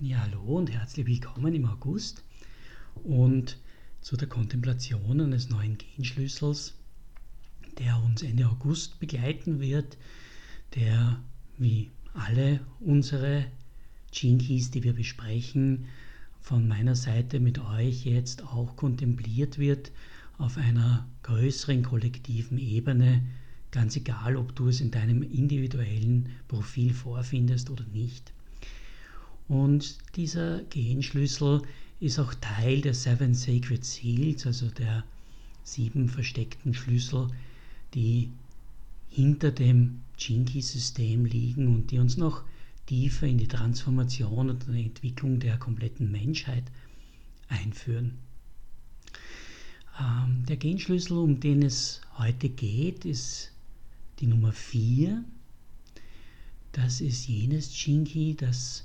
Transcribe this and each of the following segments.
Ja, hallo und herzlich willkommen im August und zu der Kontemplation eines neuen Genschlüssels, der uns Ende August begleiten wird, der wie alle unsere Gene Keys, die wir besprechen, von meiner Seite mit euch jetzt auch kontempliert wird auf einer größeren kollektiven Ebene, ganz egal, ob du es in deinem individuellen Profil vorfindest oder nicht. Und dieser Genschlüssel ist auch Teil der Seven Sacred Seals, also der sieben versteckten Schlüssel, die hinter dem Jinki-System liegen und die uns noch tiefer in die Transformation und die Entwicklung der kompletten Menschheit einführen. Ähm, der Genschlüssel, um den es heute geht, ist die Nummer 4. Das ist jenes Jinki, das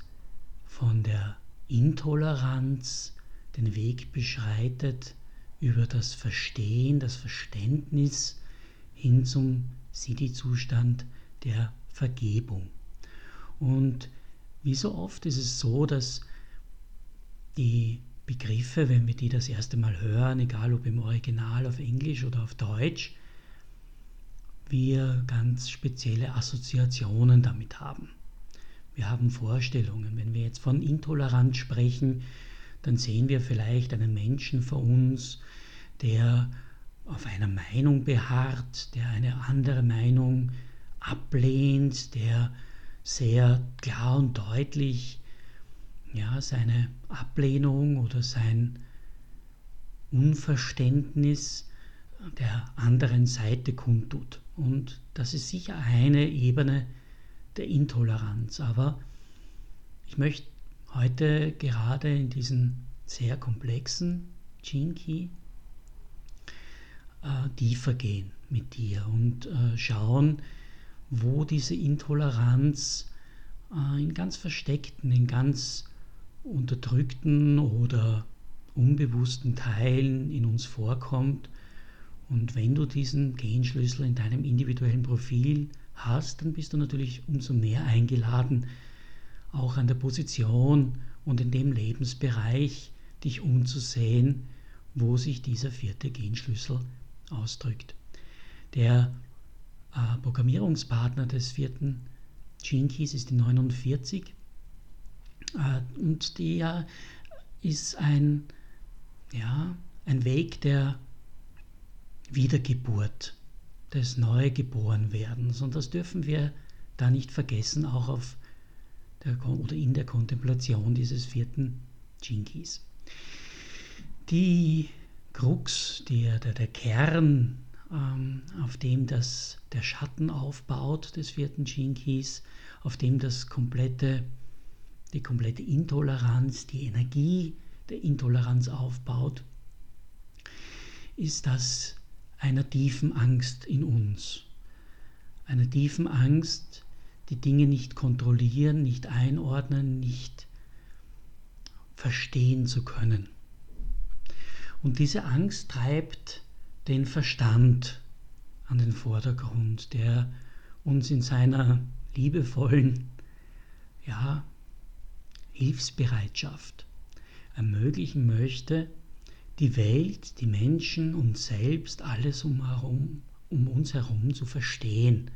von der Intoleranz den Weg beschreitet über das Verstehen, das Verständnis hin zum Siddhi-Zustand der Vergebung. Und wie so oft ist es so, dass die Begriffe, wenn wir die das erste Mal hören, egal ob im Original auf Englisch oder auf Deutsch, wir ganz spezielle Assoziationen damit haben. Wir haben Vorstellungen. Wenn wir jetzt von Intoleranz sprechen, dann sehen wir vielleicht einen Menschen vor uns, der auf einer Meinung beharrt, der eine andere Meinung ablehnt, der sehr klar und deutlich ja, seine Ablehnung oder sein Unverständnis der anderen Seite kundtut. Und das ist sicher eine Ebene, der Intoleranz. Aber ich möchte heute gerade in diesen sehr komplexen Gene Key äh, tiefer gehen mit dir und äh, schauen, wo diese Intoleranz äh, in ganz versteckten, in ganz unterdrückten oder unbewussten Teilen in uns vorkommt. Und wenn du diesen Genschlüssel in deinem individuellen Profil hast, dann bist du natürlich umso mehr eingeladen, auch an der Position und in dem Lebensbereich dich umzusehen, wo sich dieser vierte Genschlüssel ausdrückt. Der äh, Programmierungspartner des vierten Gene Keys ist die 49 äh, und der ist ein, ja, ein Weg der Wiedergeburt des Neugeborenwerdens. Und das dürfen wir da nicht vergessen, auch auf der, oder in der Kontemplation dieses vierten Jinkis. Die Krux, der, der, der Kern, ähm, auf dem das, der Schatten aufbaut des vierten Jinkis, auf dem das komplette, die komplette Intoleranz, die Energie der Intoleranz aufbaut, ist das einer tiefen Angst in uns. Einer tiefen Angst, die Dinge nicht kontrollieren, nicht einordnen, nicht verstehen zu können. Und diese Angst treibt den Verstand an den Vordergrund, der uns in seiner liebevollen ja, Hilfsbereitschaft ermöglichen möchte, die Welt, die Menschen, uns selbst, alles um, herum, um uns herum zu verstehen,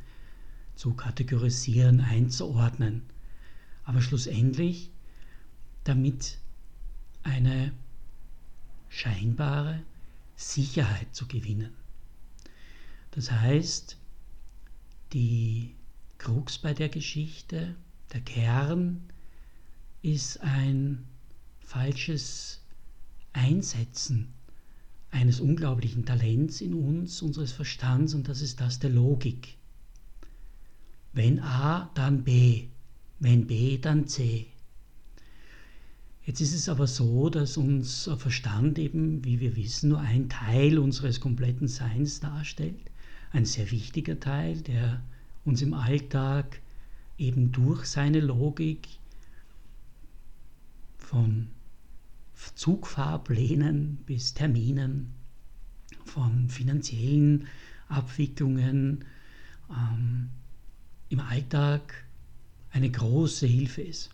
zu kategorisieren, einzuordnen. Aber schlussendlich damit eine scheinbare Sicherheit zu gewinnen. Das heißt, die Krux bei der Geschichte, der Kern, ist ein falsches Einsetzen eines unglaublichen Talents in uns, unseres Verstands, und das ist das der Logik. Wenn A, dann B. Wenn B, dann C. Jetzt ist es aber so, dass unser Verstand eben, wie wir wissen, nur ein Teil unseres kompletten Seins darstellt. Ein sehr wichtiger Teil, der uns im Alltag eben durch seine Logik von Zugfahrplänen bis Terminen, von finanziellen Abwicklungen ähm, im Alltag eine große Hilfe ist.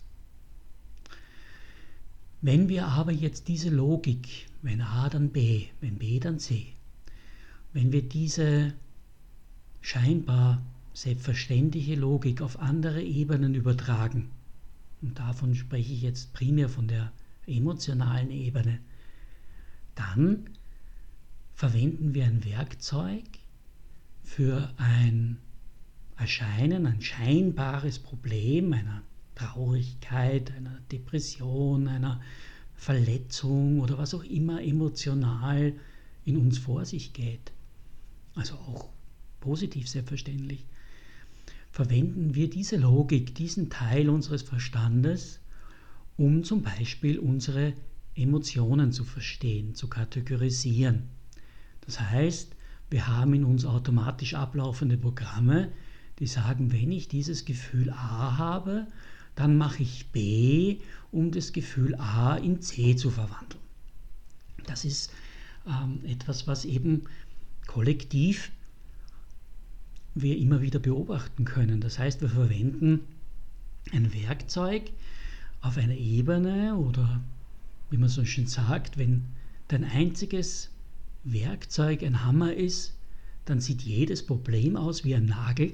Wenn wir aber jetzt diese Logik, wenn A dann B, wenn B dann C, wenn wir diese scheinbar selbstverständliche Logik auf andere Ebenen übertragen, und davon spreche ich jetzt primär von der emotionalen Ebene, dann verwenden wir ein Werkzeug für ein Erscheinen, ein scheinbares Problem einer Traurigkeit, einer Depression, einer Verletzung oder was auch immer emotional in uns vor sich geht. Also auch positiv selbstverständlich. Verwenden wir diese Logik, diesen Teil unseres Verstandes, um zum Beispiel unsere Emotionen zu verstehen, zu kategorisieren. Das heißt, wir haben in uns automatisch ablaufende Programme, die sagen, wenn ich dieses Gefühl A habe, dann mache ich B, um das Gefühl A in C zu verwandeln. Das ist ähm, etwas, was eben kollektiv wir immer wieder beobachten können. Das heißt, wir verwenden ein Werkzeug auf einer Ebene oder wie man so schön sagt, wenn dein einziges Werkzeug ein Hammer ist, dann sieht jedes Problem aus wie ein Nagel.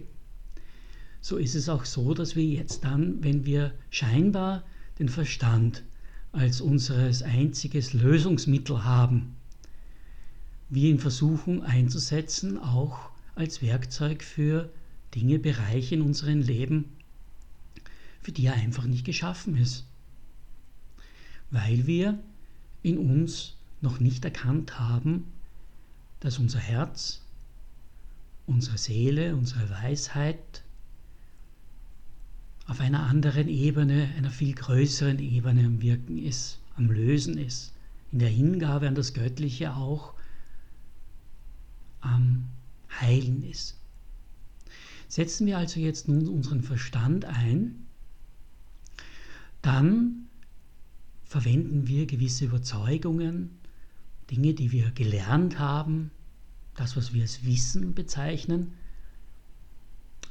So ist es auch so, dass wir jetzt dann, wenn wir scheinbar den Verstand als unseres einziges Lösungsmittel haben, wir ihn versuchen einzusetzen, auch als Werkzeug für Dinge, Bereiche in unserem Leben, für die er einfach nicht geschaffen ist. Weil wir in uns noch nicht erkannt haben, dass unser Herz, unsere Seele, unsere Weisheit auf einer anderen Ebene, einer viel größeren Ebene am Wirken ist, am Lösen ist, in der Hingabe an das Göttliche auch am Heilen ist. Setzen wir also jetzt nun unseren Verstand ein, dann verwenden wir gewisse Überzeugungen, Dinge, die wir gelernt haben, das, was wir als Wissen bezeichnen,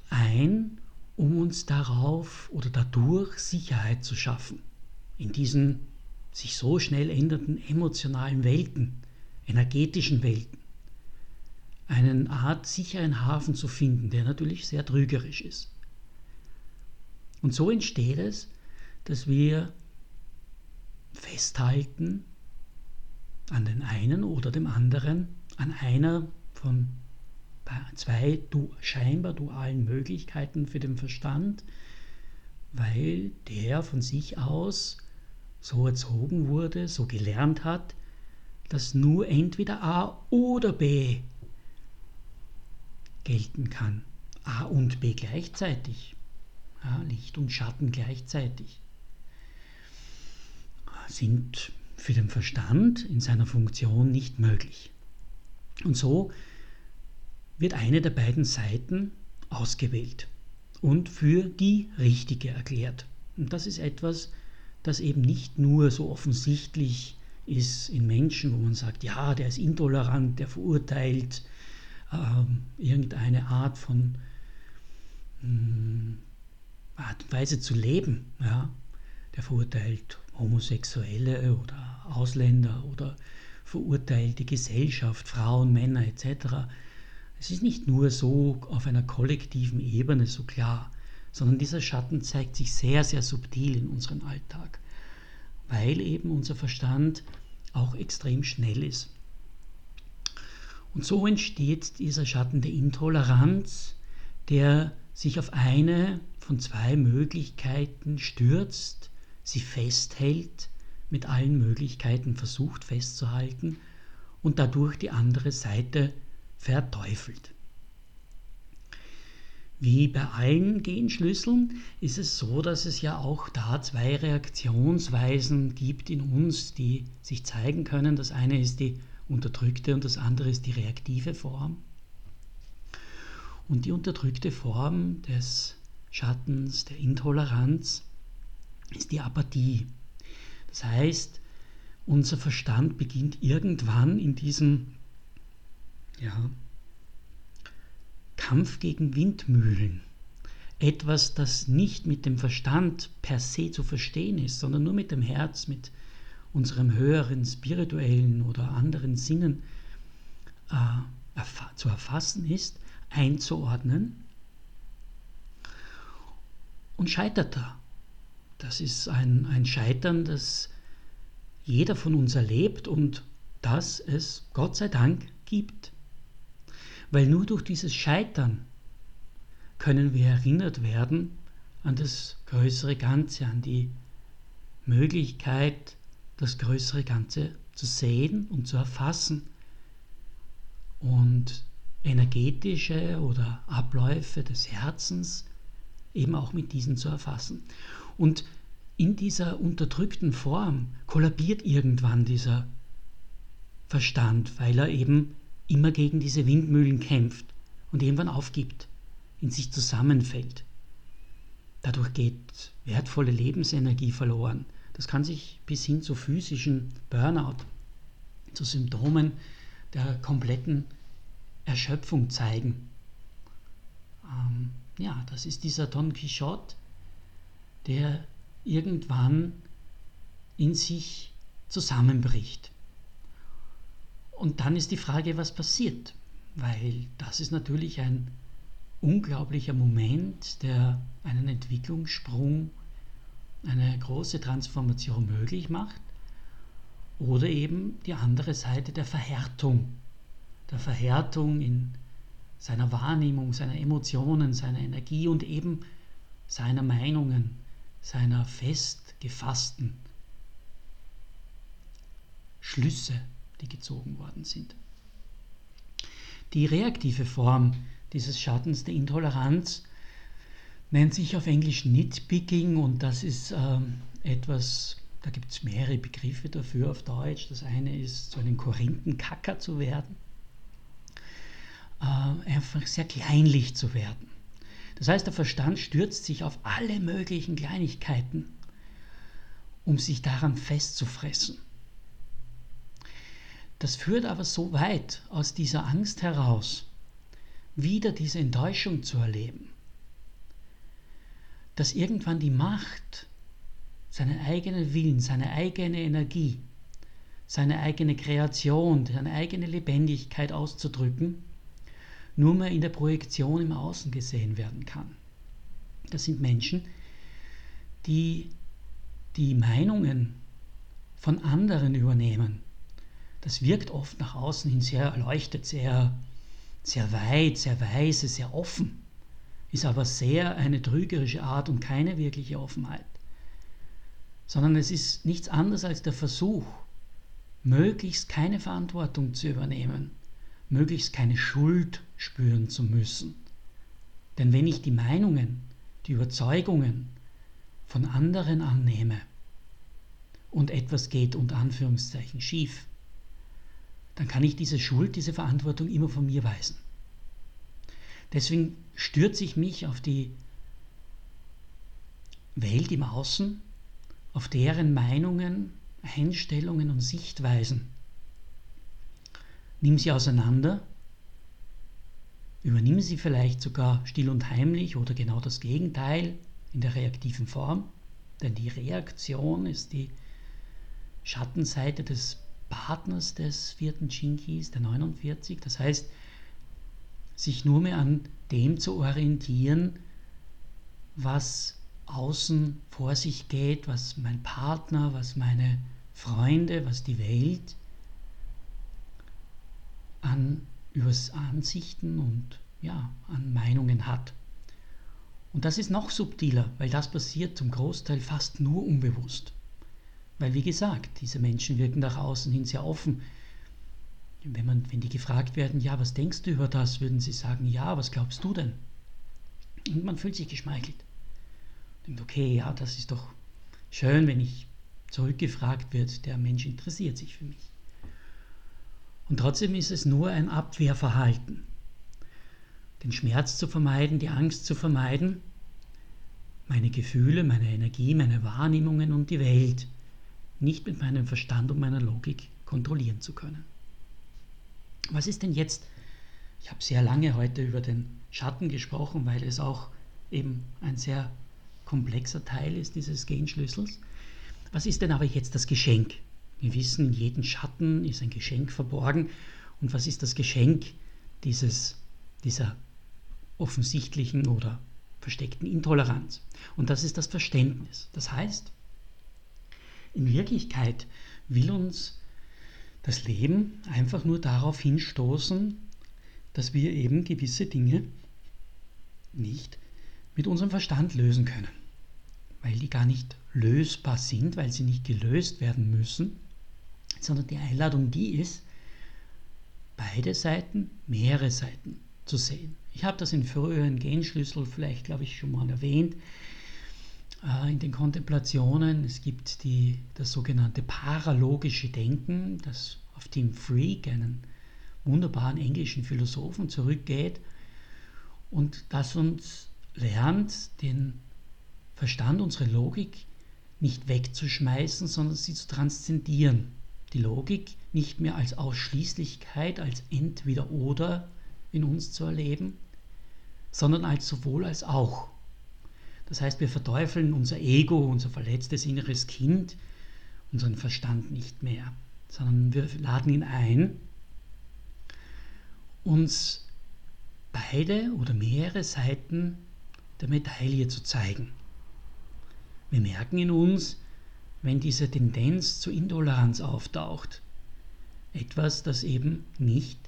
ein, um uns darauf oder dadurch Sicherheit zu schaffen. In diesen sich so schnell ändernden emotionalen Welten, energetischen Welten. Eine Art sicheren Hafen zu finden, der natürlich sehr trügerisch ist. Und so entsteht es, dass wir festhalten an den einen oder dem anderen, an einer von zwei scheinbar dualen Möglichkeiten für den Verstand, weil der von sich aus so erzogen wurde, so gelernt hat, dass nur entweder A oder B gelten kann. A und B gleichzeitig. Ja, Licht und Schatten gleichzeitig sind für den Verstand in seiner Funktion nicht möglich. Und so wird eine der beiden Seiten ausgewählt und für die richtige erklärt. Und das ist etwas, das eben nicht nur so offensichtlich ist in Menschen, wo man sagt, ja, der ist intolerant, der verurteilt ähm, irgendeine Art von ähm, Art und Weise zu leben. Ja? Der verurteilt Homosexuelle oder Ausländer oder verurteilt die Gesellschaft, Frauen, Männer etc. Es ist nicht nur so auf einer kollektiven Ebene so klar, sondern dieser Schatten zeigt sich sehr, sehr subtil in unserem Alltag, weil eben unser Verstand auch extrem schnell ist. Und so entsteht dieser Schatten der Intoleranz, der sich auf eine von zwei Möglichkeiten stürzt, sie festhält, mit allen Möglichkeiten versucht festzuhalten und dadurch die andere Seite verteufelt. Wie bei allen Genschlüsseln ist es so, dass es ja auch da zwei Reaktionsweisen gibt in uns, die sich zeigen können. Das eine ist die unterdrückte und das andere ist die reaktive Form. Und die unterdrückte Form des Schattens, der Intoleranz, ist die Apathie. Das heißt, unser Verstand beginnt irgendwann in diesem ja, Kampf gegen Windmühlen. Etwas, das nicht mit dem Verstand per se zu verstehen ist, sondern nur mit dem Herz, mit unserem höheren spirituellen oder anderen Sinnen äh, zu erfassen ist, einzuordnen und scheitert da. Das ist ein, ein Scheitern, das jeder von uns erlebt und das es Gott sei Dank gibt. Weil nur durch dieses Scheitern können wir erinnert werden an das größere Ganze, an die Möglichkeit, das größere Ganze zu sehen und zu erfassen und energetische oder Abläufe des Herzens eben auch mit diesen zu erfassen. Und in dieser unterdrückten Form kollabiert irgendwann dieser Verstand, weil er eben immer gegen diese Windmühlen kämpft und irgendwann aufgibt, in sich zusammenfällt. Dadurch geht wertvolle Lebensenergie verloren. Das kann sich bis hin zu physischen Burnout, zu Symptomen der kompletten Erschöpfung zeigen. Ähm, ja, das ist dieser Don Quixote, der irgendwann in sich zusammenbricht. Und dann ist die Frage, was passiert, weil das ist natürlich ein unglaublicher Moment, der einen Entwicklungssprung, eine große Transformation möglich macht. Oder eben die andere Seite der Verhärtung, der Verhärtung in seiner Wahrnehmung, seiner Emotionen, seiner Energie und eben seiner Meinungen, seiner fest gefassten Schlüsse, die gezogen worden sind. Die reaktive Form dieses Schattens der Intoleranz nennt sich auf Englisch Nitpicking und das ist ähm, etwas, da gibt es mehrere Begriffe dafür auf Deutsch. Das eine ist, so einen Korinthenkacker zu werden äh, einfach sehr kleinlich zu werden. Das heißt, der Verstand stürzt sich auf alle möglichen Kleinigkeiten, um sich daran festzufressen. Das führt aber so weit aus dieser Angst heraus, wieder diese Enttäuschung zu erleben, dass irgendwann die Macht, seinen eigenen Willen, seine eigene Energie, seine eigene Kreation, seine eigene Lebendigkeit auszudrücken, nur mehr in der Projektion im Außen gesehen werden kann. Das sind Menschen, die die Meinungen von anderen übernehmen. Das wirkt oft nach außen hin sehr erleuchtet, sehr, sehr weit, sehr weise, sehr offen, ist aber sehr eine trügerische Art und keine wirkliche Offenheit. Sondern es ist nichts anderes als der Versuch, möglichst keine Verantwortung zu übernehmen, möglichst keine Schuld spüren zu müssen. Denn wenn ich die Meinungen, die Überzeugungen von anderen annehme und etwas geht unter Anführungszeichen schief, dann kann ich diese Schuld, diese Verantwortung immer von mir weisen. Deswegen stürze ich mich auf die Welt im Außen, auf deren Meinungen, Einstellungen und Sichtweisen Nimm sie auseinander, übernimm sie vielleicht sogar still und heimlich oder genau das Gegenteil in der reaktiven Form, denn die Reaktion ist die Schattenseite des Partners des vierten Chinkis, der 49. Das heißt, sich nur mehr an dem zu orientieren, was außen vor sich geht, was mein Partner, was meine Freunde, was die Welt an übers Ansichten und ja, an Meinungen hat. Und das ist noch subtiler, weil das passiert zum Großteil fast nur unbewusst. Weil wie gesagt, diese Menschen wirken nach außen hin sehr offen. Wenn, man, wenn die gefragt werden, ja, was denkst du über das, würden sie sagen, ja, was glaubst du denn? Und man fühlt sich geschmeichelt. Denkt, okay, ja, das ist doch schön, wenn ich zurückgefragt wird, der Mensch interessiert sich für mich. Und trotzdem ist es nur ein Abwehrverhalten. Den Schmerz zu vermeiden, die Angst zu vermeiden, meine Gefühle, meine Energie, meine Wahrnehmungen und die Welt nicht mit meinem Verstand und meiner Logik kontrollieren zu können. Was ist denn jetzt? Ich habe sehr lange heute über den Schatten gesprochen, weil es auch eben ein sehr komplexer Teil ist dieses Genschlüssels. Was ist denn aber jetzt das Geschenk Wir wissen, in jedem Schatten ist ein Geschenk verborgen. Und was ist das Geschenk dieses, dieser offensichtlichen oder versteckten Intoleranz? Und das ist das Verständnis. Das heißt, in Wirklichkeit will uns das Leben einfach nur darauf hinstoßen, dass wir eben gewisse Dinge nicht mit unserem Verstand lösen können, weil die gar nicht lösbar sind, weil sie nicht gelöst werden müssen, sondern die Einladung die ist, beide Seiten, mehrere Seiten zu sehen. Ich habe das in früheren Genschlüssel vielleicht, glaube ich, schon mal erwähnt. Äh, in den Kontemplationen, es gibt die, das sogenannte paralogische Denken, das auf Tim Freak, einen wunderbaren englischen Philosophen, zurückgeht und das uns lernt, den Verstand, unsere Logik nicht wegzuschmeißen, sondern sie zu transzendieren. Die Logik nicht mehr als Ausschließlichkeit, als entweder oder in uns zu erleben, sondern als sowohl als auch. Das heißt, wir verteufeln unser Ego, unser verletztes inneres Kind, unseren Verstand nicht mehr, sondern wir laden ihn ein, uns beide oder mehrere Seiten der Medaille zu zeigen. Wir merken in uns, wenn diese Tendenz zur Intoleranz auftaucht, etwas, das eben nicht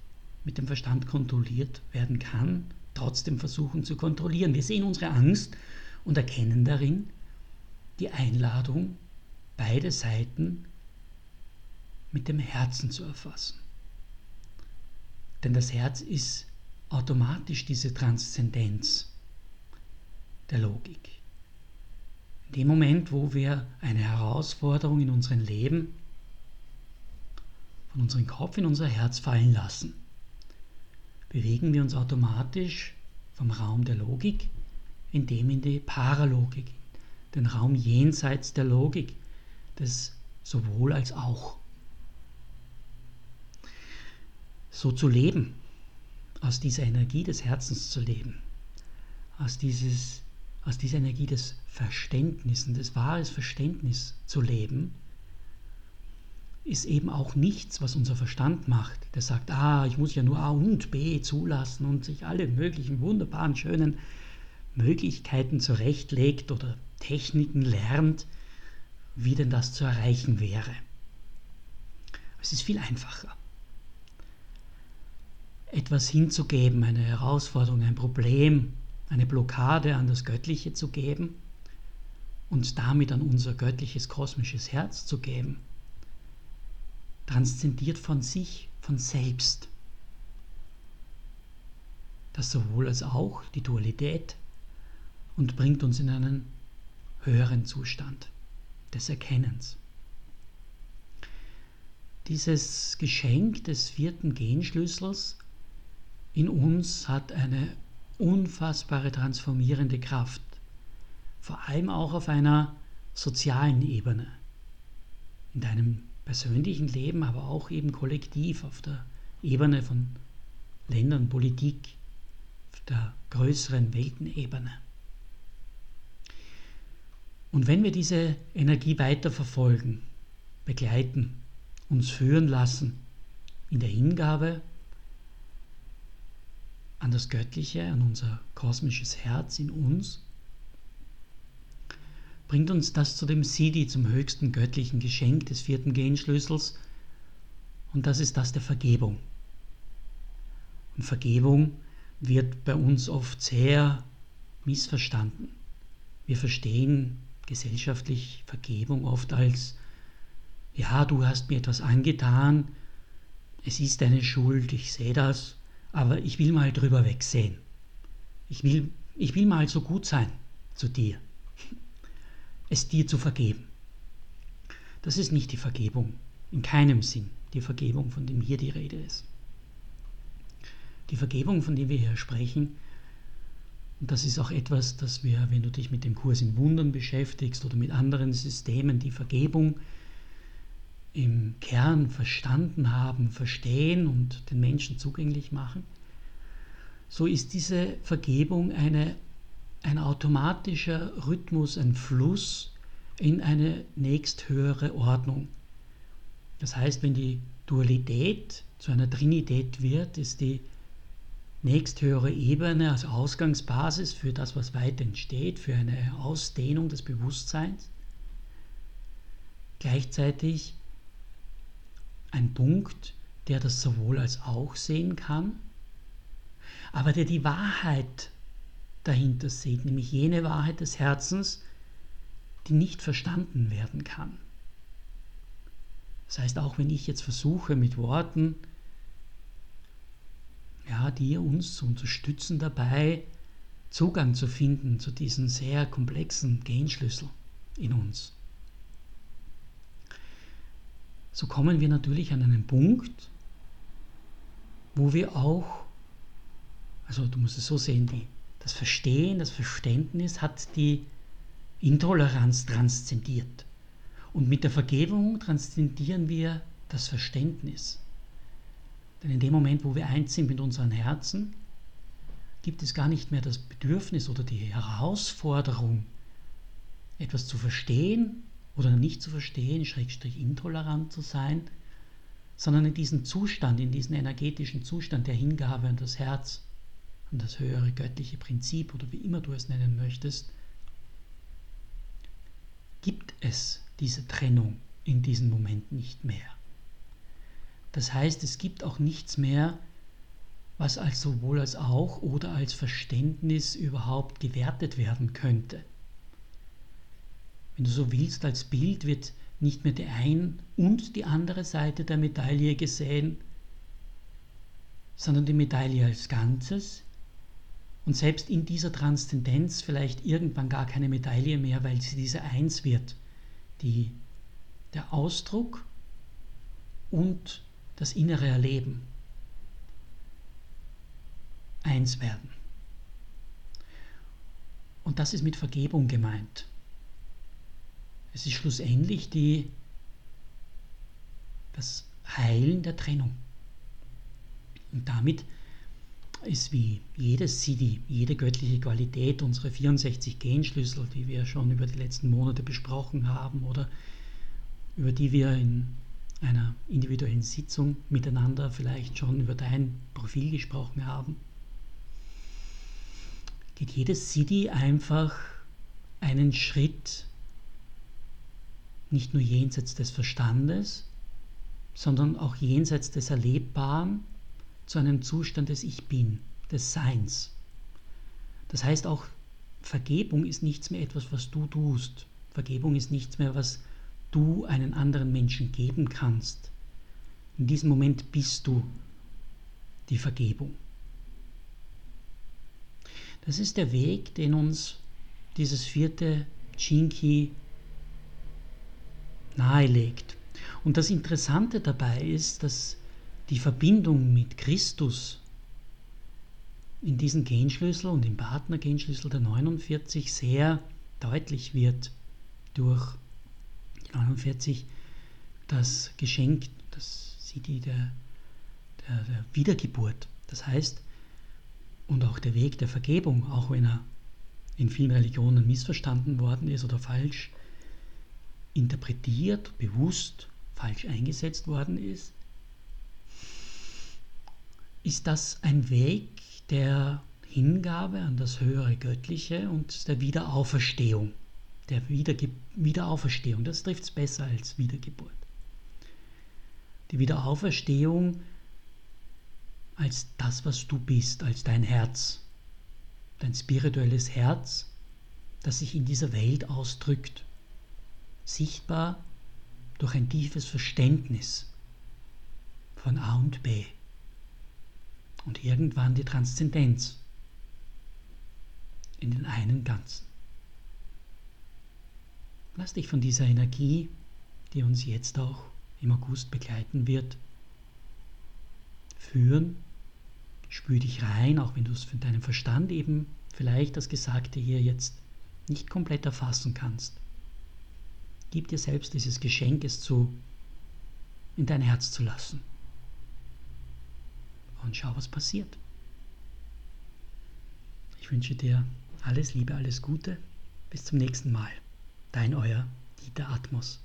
mit dem Verstand kontrolliert werden kann, trotzdem versuchen zu kontrollieren. Wir sehen unsere Angst und erkennen darin die Einladung, beide Seiten mit dem Herzen zu erfassen. Denn das Herz ist automatisch diese Transzendenz der Logik. In dem Moment, wo wir eine Herausforderung in unserem Leben von unserem Kopf in unser Herz fallen lassen, bewegen wir uns automatisch vom Raum der Logik in dem in die Paralogik, den Raum jenseits der Logik, des sowohl als auch. So zu leben, aus dieser Energie des Herzens zu leben, aus, dieses, aus dieser Energie des Verständnisses, des wahres Verständnis zu leben, ist eben auch nichts, was unser Verstand macht. Der sagt, ah, ich muss ja nur A und B zulassen und sich alle möglichen wunderbaren, schönen Möglichkeiten zurechtlegt oder Techniken lernt, wie denn das zu erreichen wäre. Es ist viel einfacher etwas hinzugeben, eine Herausforderung, ein Problem, eine Blockade an das Göttliche zu geben und damit an unser göttliches kosmisches Herz zu geben, transzendiert von sich, von selbst. Das sowohl als auch die Dualität und bringt uns in einen höheren Zustand des Erkennens. Dieses Geschenk des vierten Genschlüssels in uns hat eine unfassbare transformierende Kraft, vor allem auch auf einer sozialen Ebene, in deinem persönlichen Leben, aber auch eben kollektiv auf der Ebene von Ländern, Politik, auf der größeren Weltenebene. Und wenn wir diese Energie weiter verfolgen, begleiten, uns führen lassen in der Hingabe an das Göttliche, an unser kosmisches Herz in uns, bringt uns das zu dem Siddhi, zum höchsten göttlichen Geschenk des vierten Genschlüssels, und das ist das der Vergebung. Und Vergebung wird bei uns oft sehr missverstanden. Wir verstehen gesellschaftlich Vergebung oft als, ja, du hast mir etwas angetan, es ist deine Schuld, ich sehe das, aber ich will mal drüber wegsehen. Ich will, ich will mal so gut sein zu dir, es dir zu vergeben. Das ist nicht die Vergebung, in keinem Sinn die Vergebung, von dem hier die Rede ist. Die Vergebung, von der wir hier sprechen, und das ist auch etwas, das wir, wenn du dich mit dem Kurs in Wundern beschäftigst oder mit anderen Systemen, die Vergebung im Kern verstanden haben, verstehen und den Menschen zugänglich machen, so ist diese Vergebung eine, ein automatischer Rhythmus, ein Fluss in eine nächsthöhere Ordnung. Das heißt, wenn die Dualität zu einer Trinität wird, ist die nächsthöhere Ebene als Ausgangsbasis für das, was weiter entsteht, für eine Ausdehnung des Bewusstseins. Gleichzeitig ein Punkt, der das sowohl als auch sehen kann, aber der die Wahrheit dahinter sieht, nämlich jene Wahrheit des Herzens, die nicht verstanden werden kann. Das heißt, auch wenn ich jetzt versuche mit Worten, ja, die uns zu unterstützen dabei, Zugang zu finden zu diesem sehr komplexen Genschlüssel in uns. So kommen wir natürlich an einen Punkt, wo wir auch, also du musst es so sehen, die, das Verstehen, das Verständnis hat die Intoleranz transzendiert. Und mit der Vergebung transzendieren wir das Verständnis. Denn in dem Moment, wo wir eins sind mit unseren Herzen, gibt es gar nicht mehr das Bedürfnis oder die Herausforderung, etwas zu verstehen oder nicht zu verstehen, schrägstrich intolerant zu sein, sondern in diesen Zustand, in diesen energetischen Zustand der Hingabe an das Herz, an das höhere göttliche Prinzip oder wie immer du es nennen möchtest, gibt es diese Trennung in diesem Moment nicht mehr. Das heißt, es gibt auch nichts mehr, was als sowohl als auch oder als Verständnis überhaupt gewertet werden könnte. Wenn du so willst, als Bild wird nicht mehr die ein und die andere Seite der Medaille gesehen, sondern die Medaille als Ganzes und selbst in dieser Transzendenz vielleicht irgendwann gar keine Medaille mehr, weil sie diese Eins wird, die der Ausdruck und das innere Erleben eins werden. Und das ist mit Vergebung gemeint. Es ist schlussendlich die, das Heilen der Trennung. Und damit ist wie jedes Siddhi, jede göttliche Qualität, unsere 64 Genschlüssel, die wir schon über die letzten Monate besprochen haben oder über die wir in einer individuellen Sitzung miteinander vielleicht schon über dein Profil gesprochen haben, geht jedes Siddhi einfach einen Schritt nicht nur jenseits des Verstandes, sondern auch jenseits des Erlebbaren zu einem Zustand des Ich Bin, des Seins. Das heißt auch, Vergebung ist nichts mehr etwas, was du tust. Vergebung ist nichts mehr, was du einen anderen Menschen geben kannst. In diesem Moment bist du die Vergebung. Das ist der Weg, den uns dieses vierte Chinki nahelegt. Und das Interessante dabei ist, dass die Verbindung mit Christus in diesen Genschlüssel und im Partnergenschlüssel der 49 sehr deutlich wird durch die 49 das Geschenk, das sieht die der, der, der Wiedergeburt. Das heißt, und auch der Weg der Vergebung, auch wenn er in vielen Religionen missverstanden worden ist oder falsch interpretiert, bewusst falsch eingesetzt worden ist, ist das ein Weg der Hingabe an das höhere Göttliche und der Wiederauferstehung. Der Wiederge Wiederauferstehung, das trifft es besser als Wiedergeburt. Die Wiederauferstehung als das, was du bist, als dein Herz, dein spirituelles Herz, das sich in dieser Welt ausdrückt, sichtbar durch ein tiefes Verständnis von A und B und irgendwann die Transzendenz in den einen Ganzen. Lass dich von dieser Energie, die uns jetzt auch im August begleiten wird, führen. Spür dich rein, auch wenn du es für deinen Verstand eben vielleicht das Gesagte hier jetzt nicht komplett erfassen kannst. Gib dir selbst dieses Geschenk, es zu in dein Herz zu lassen. Und schau, was passiert. Ich wünsche dir alles Liebe, alles Gute. Bis zum nächsten Mal. Dein euer Dieter Atmos.